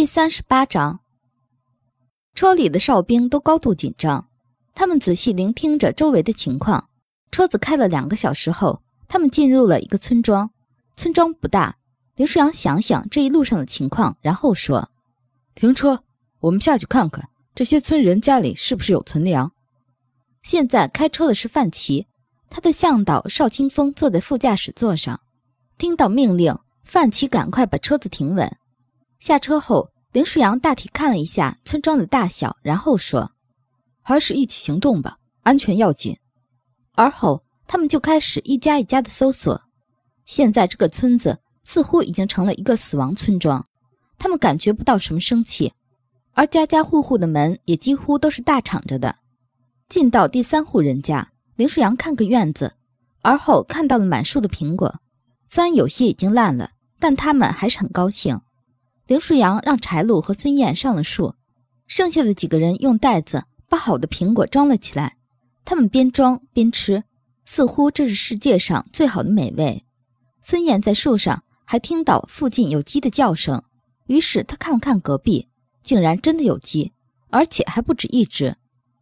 第三十八章，车里的哨兵都高度紧张，他们仔细聆听着周围的情况。车子开了两个小时后，他们进入了一个村庄。村庄不大。林舒阳想想这一路上的情况，然后说：“停车，我们下去看看这些村人家里是不是有存粮。”现在开车的是范琪，他的向导邵清风坐在副驾驶座上。听到命令，范琪赶快把车子停稳。下车后，林舒扬大体看了一下村庄的大小，然后说：“还是一起行动吧，安全要紧。”而后，他们就开始一家一家的搜索。现在这个村子似乎已经成了一个死亡村庄，他们感觉不到什么生气，而家家户户的门也几乎都是大敞着的。进到第三户人家，林舒扬看个院子，而后看到了满树的苹果，虽然有些已经烂了，但他们还是很高兴。林舒扬让柴禄和孙燕上了树，剩下的几个人用袋子把好的苹果装了起来。他们边装边吃，似乎这是世界上最好的美味。孙燕在树上还听到附近有鸡的叫声，于是他看了看隔壁，竟然真的有鸡，而且还不止一只。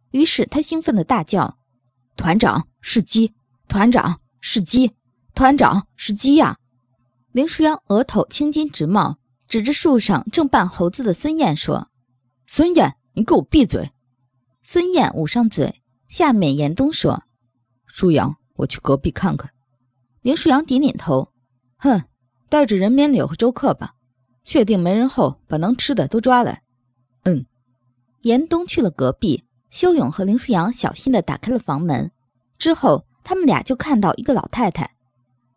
于是他兴奋地大叫：“团长是鸡！团长是鸡！团长是鸡呀！”林舒扬额头青筋直冒。指着树上正扮猴子的孙燕说：“孙燕，你给我闭嘴！”孙燕捂上嘴。下面严冬说：“舒扬，我去隔壁看看。”林舒扬点点头：“哼，带着人面柳和周克吧。确定没人后，把能吃的都抓来。”嗯。严冬去了隔壁，修勇和林舒扬小心地打开了房门。之后，他们俩就看到一个老太太。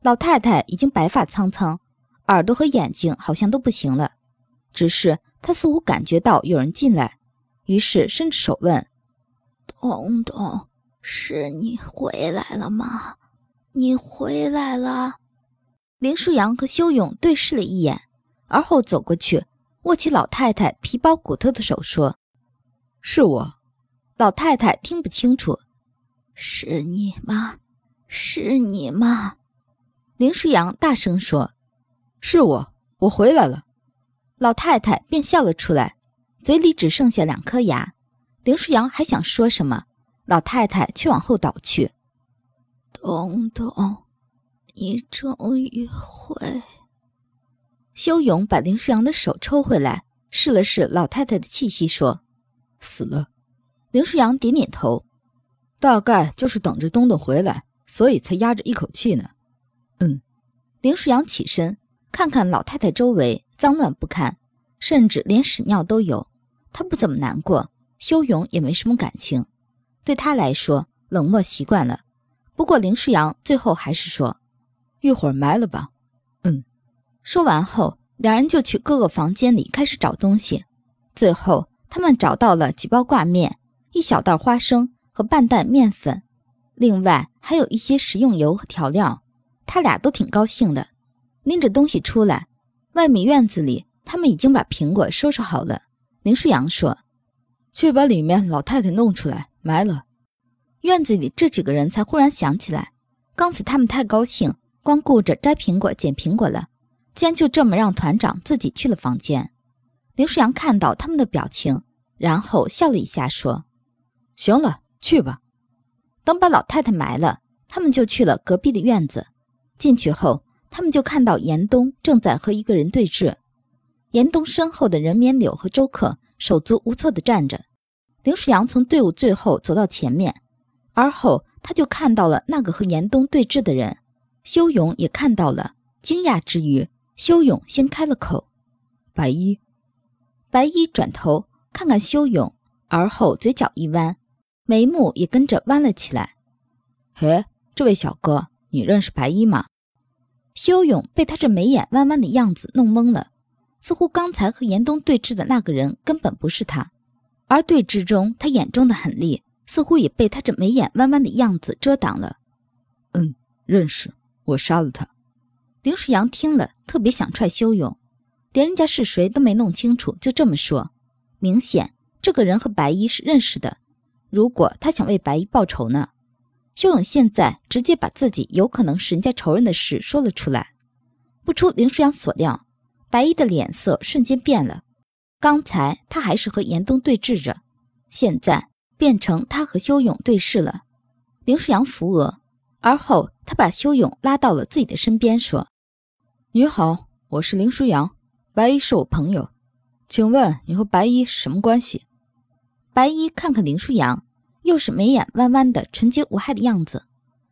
老太太已经白发苍苍。耳朵和眼睛好像都不行了，只是他似乎感觉到有人进来，于是伸着手问：“东东，是你回来了吗？你回来了。”林舒扬和修勇对视了一眼，而后走过去，握起老太太皮包骨头的手说：“是我。”老太太听不清楚：“是你吗？是你吗？”林舒扬大声说。是我，我回来了。老太太便笑了出来，嘴里只剩下两颗牙。林舒扬还想说什么，老太太却往后倒去。东东，你终于回。修勇把林舒扬的手抽回来，试了试老太太的气息，说：“死了。”林舒扬点点头，大概就是等着东东回来，所以才压着一口气呢。嗯。林舒扬起身。看看老太太周围脏乱不堪，甚至连屎尿都有。她不怎么难过，修勇也没什么感情，对他来说冷漠习惯了。不过林世阳最后还是说：“一会儿埋了吧。”嗯。说完后，两人就去各个房间里开始找东西。最后，他们找到了几包挂面、一小袋花生和半袋面粉，另外还有一些食用油和调料。他俩都挺高兴的。拎着东西出来，外面院子里，他们已经把苹果收拾好了。林舒扬说：“去把里面老太太弄出来埋了。”院子里这几个人才忽然想起来，刚才他们太高兴，光顾着摘苹果、捡苹果了，竟然就这么让团长自己去了房间。林舒扬看到他们的表情，然后笑了一下，说：“行了，去吧。”等把老太太埋了，他们就去了隔壁的院子。进去后。他们就看到严冬正在和一个人对峙，严冬身后的任绵柳和周克手足无措地站着。林舒扬从队伍最后走到前面，而后他就看到了那个和严冬对峙的人。修勇也看到了，惊讶之余，修勇先开了口：“白衣。”白衣转头看看修勇，而后嘴角一弯，眉目也跟着弯了起来。“嘿，这位小哥，你认识白衣吗？”修勇被他这眉眼弯弯的样子弄懵了，似乎刚才和严冬对峙的那个人根本不是他，而对峙中他眼中的狠厉似乎也被他这眉眼弯弯的样子遮挡了。嗯，认识，我杀了他。林世阳听了，特别想踹修勇，连人家是谁都没弄清楚，就这么说，明显这个人和白衣是认识的。如果他想为白衣报仇呢？修勇现在直接把自己有可能是人家仇人的事说了出来，不出林舒扬所料，白衣的脸色瞬间变了。刚才他还是和严冬对峙着，现在变成他和修勇对视了。林舒扬扶额，而后他把修勇拉到了自己的身边，说：“你好，我是林舒扬，白衣是我朋友，请问你和白衣什么关系？”白衣看看林舒扬，又是眉眼弯弯的纯洁无害的样子。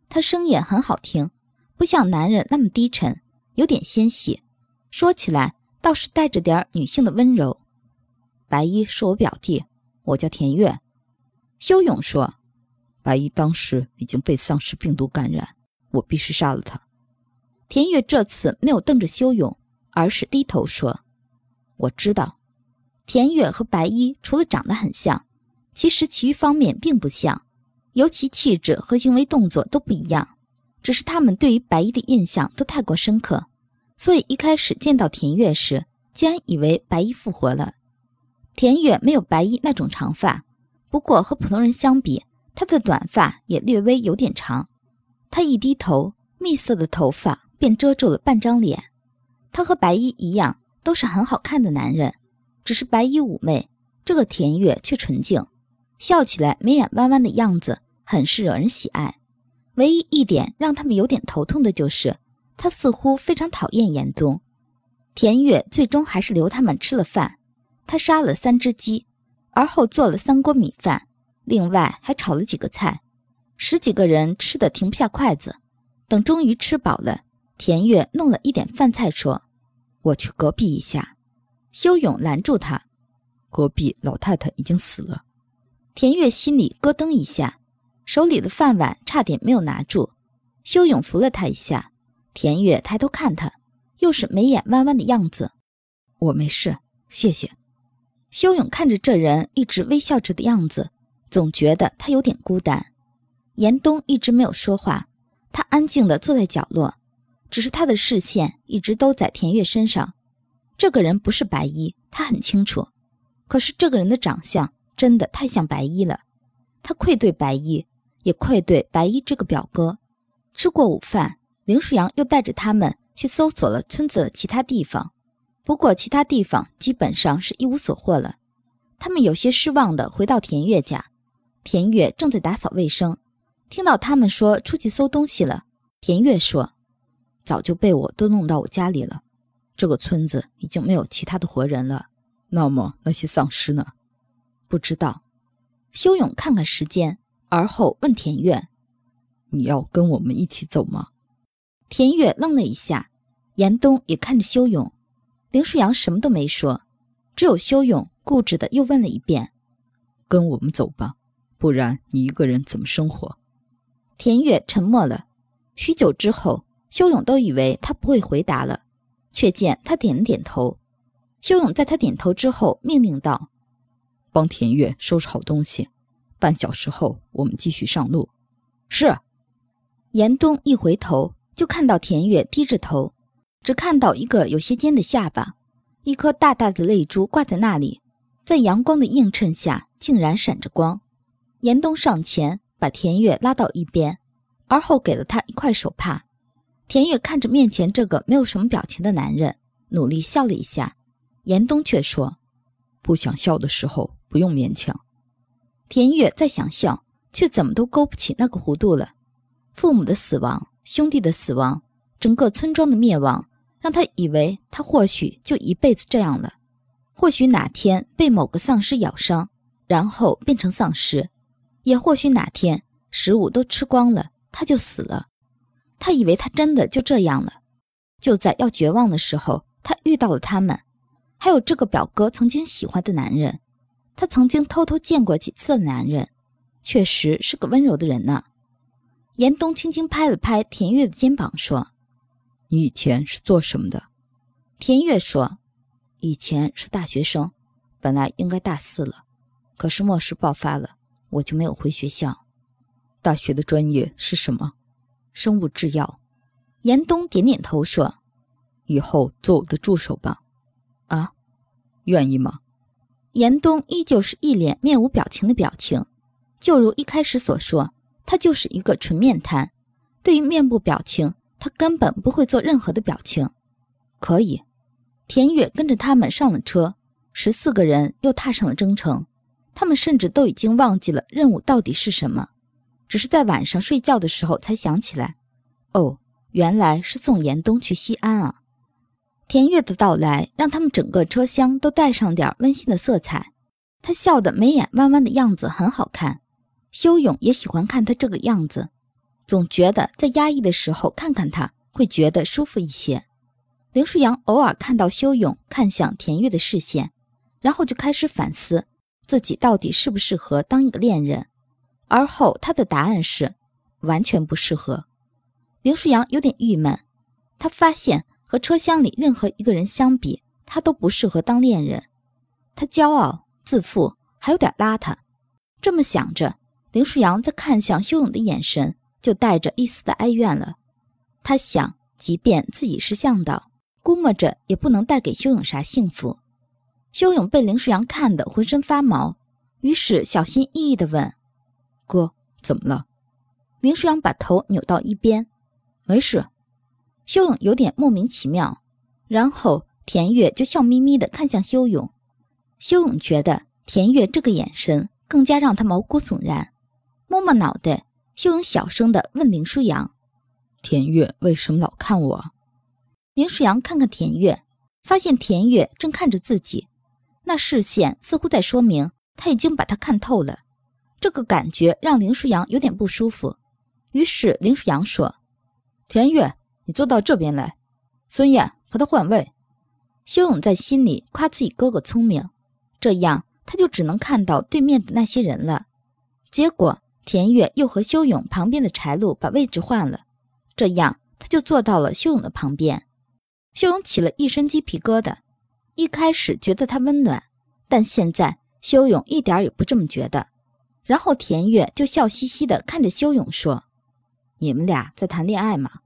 他声音很好听，不像男人那么低沉，有点纤细，说起来倒是带着点女性的温柔。白衣是我表弟，我叫田月。修勇说。白衣当时已经被丧尸病毒感染，我必须杀了他。田月这次没有瞪着修勇，而是低头说：“我知道。”田月和白衣除了长得很像，其实其余方面并不像，尤其气质和行为动作都不一样。只是他们对于白衣的印象都太过深刻，所以一开始见到田月时，竟然以为白衣复活了。田月没有白衣那种长发，不过和普通人相比。他的短发也略微有点长，他一低头，蜜色的头发便遮住了半张脸。他和白衣一样，都是很好看的男人，只是白衣妩媚，这个田月却纯净，笑起来眉眼弯弯的样子很是惹人喜爱。唯一一点让他们有点头痛的就是，他似乎非常讨厌严冬。田月最终还是留他们吃了饭，他杀了三只鸡，而后做了三锅米饭。另外还炒了几个菜，十几个人吃的停不下筷子。等终于吃饱了，田月弄了一点饭菜，说：“我去隔壁一下。”修勇拦住他：“隔壁老太太已经死了。”田月心里咯噔一下，手里的饭碗差点没有拿住。修勇扶了他一下，田月抬头看他，又是眉眼弯弯的样子：“我没事，谢谢。”修勇看着这人一直微笑着的样子。总觉得他有点孤单。严冬一直没有说话，他安静地坐在角落，只是他的视线一直都在田月身上。这个人不是白衣，他很清楚。可是这个人的长相真的太像白衣了，他愧对白衣，也愧对白衣这个表哥。吃过午饭，林舒扬又带着他们去搜索了村子的其他地方，不过其他地方基本上是一无所获了。他们有些失望地回到田月家。田月正在打扫卫生，听到他们说出去搜东西了。田月说：“早就被我都弄到我家里了。这个村子已经没有其他的活人了。那么那些丧尸呢？不知道。”修勇看看时间，而后问田月：“你要跟我们一起走吗？”田月愣了一下，严冬也看着修勇，林舒扬什么都没说，只有修勇固执的又问了一遍：“跟我们走吧。”不然你一个人怎么生活？田月沉默了许久之后，修勇都以为他不会回答了，却见他点了点头。修勇在他点头之后命令道：“帮田月收拾好东西，半小时后我们继续上路。”是。严冬一回头就看到田月低着头，只看到一个有些尖的下巴，一颗大大的泪珠挂在那里，在阳光的映衬下竟然闪着光。严冬上前把田月拉到一边，而后给了他一块手帕。田月看着面前这个没有什么表情的男人，努力笑了一下。严冬却说：“不想笑的时候不用勉强。”田月再想笑，却怎么都勾不起那个弧度了。父母的死亡，兄弟的死亡，整个村庄的灭亡，让他以为他或许就一辈子这样了。或许哪天被某个丧尸咬伤，然后变成丧尸。也或许哪天食物都吃光了，他就死了。他以为他真的就这样了。就在要绝望的时候，他遇到了他们，还有这个表哥曾经喜欢的男人。他曾经偷偷见过几次的男人，确实是个温柔的人呢。严冬轻轻拍了拍田月的肩膀，说：“你以前是做什么的？”田月说：“以前是大学生，本来应该大四了，可是末世爆发了。”我就没有回学校。大学的专业是什么？生物制药。严冬点点头说：“以后做我的助手吧。”啊，愿意吗？严冬依旧是一脸面无表情的表情，就如一开始所说，他就是一个纯面瘫。对于面部表情，他根本不会做任何的表情。可以。田月跟着他们上了车，十四个人又踏上了征程。他们甚至都已经忘记了任务到底是什么，只是在晚上睡觉的时候才想起来。哦，原来是送严冬去西安啊！田月的到来让他们整个车厢都带上点温馨的色彩。他笑得眉眼弯弯的样子很好看，修勇也喜欢看他这个样子，总觉得在压抑的时候看看他会觉得舒服一些。林舒扬偶尔看到修勇看向田月的视线，然后就开始反思。自己到底适不适合当一个恋人？而后他的答案是完全不适合。林舒扬有点郁闷，他发现和车厢里任何一个人相比，他都不适合当恋人。他骄傲、自负，还有点邋遢。这么想着，林舒扬在看向修勇的眼神就带着一丝的哀怨了。他想，即便自己是向导，估摸着也不能带给修勇啥幸福。修勇被林舒扬看得浑身发毛，于是小心翼翼地问：“哥，怎么了？”林舒扬把头扭到一边：“没事。”修勇有点莫名其妙，然后田月就笑眯眯地看向修勇。修勇觉得田月这个眼神更加让他毛骨悚然，摸摸脑袋，修勇小声地问林舒扬：“田月为什么老看我？”林舒扬看看田月，发现田月正看着自己。那视线似乎在说明他已经把他看透了，这个感觉让林舒扬有点不舒服。于是林舒扬说：“田月，你坐到这边来。孙燕和他换位。”修勇在心里夸自己哥哥聪明，这样他就只能看到对面的那些人了。结果田月又和修勇旁边的柴路把位置换了，这样他就坐到了修勇的旁边。修勇起了一身鸡皮疙瘩。一开始觉得他温暖，但现在修勇一点也不这么觉得。然后田月就笑嘻嘻地看着修勇说：“你们俩在谈恋爱吗？”